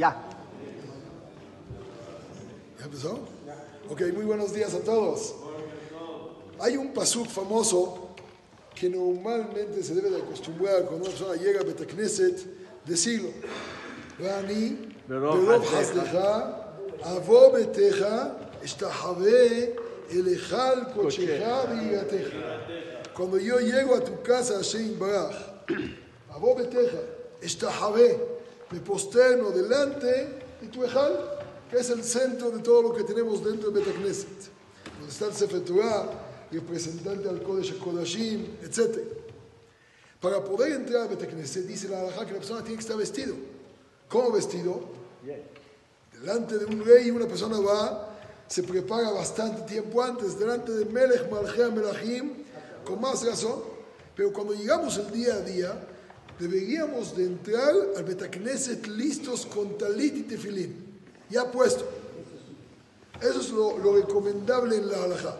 Ya. ¿Ya empezó? Ok, muy buenos días a todos. Hay un pasuk famoso que normalmente se debe de acostumbrar cuando una persona llega a Betacneset, decirlo. Rani, ברוב ברוב חסדך. חסדך, אבוא ביתך, אשתחווה אל היכל קודשך ויראתך. Cuando yo llego a tu casa, Hashem Baraj, Abo Beteja, Eshtahabé, me posterno delante de tu Ejal, que es el centro de todo lo que tenemos dentro de Betacneset, donde está el Sefer representante al Kodesh Kodashim, etc. Para poder entrar a Betacneset, dice la Alajá que la persona tiene que estar vestido. ¿Cómo vestido? Delante de un rey, una persona va, se prepara bastante tiempo antes, delante de Melech Malchea Melachim, con más razón, pero cuando llegamos el día a día, deberíamos de entrar al Betacneset listos con talit y tefilín, ya puesto. Eso es lo, lo recomendable en la halajá.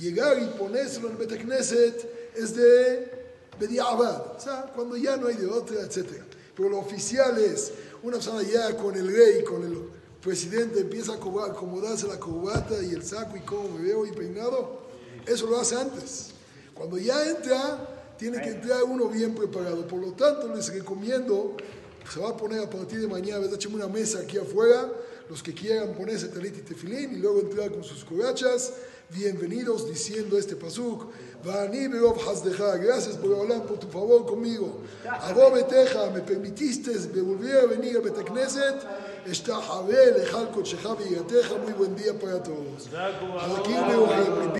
Llegar y ponérselo en el Betacneset es de Bediabad, o sea, cuando ya no hay de otra, etc. Pero lo oficial es, una persona ya con el rey, con el presidente, empieza a cobrar- acomodarse la corbata y el saco y cómo me veo y peinado, eso lo hace antes. Cuando ya entra, tiene que entrar uno bien preparado. Por lo tanto, les recomiendo, se va a poner a partir de mañana, ¿verdad? Echemos una mesa aquí afuera, los que quieran ponerse talit y tefilín y luego entrar con sus corachas, bienvenidos diciendo este pasuk, gracias por hablar por tu favor conmigo. Abo beteja, me permitiste me volver a venir a Betacneset, está Javel, Ejal Kocheja, muy buen día para todos. Aquí me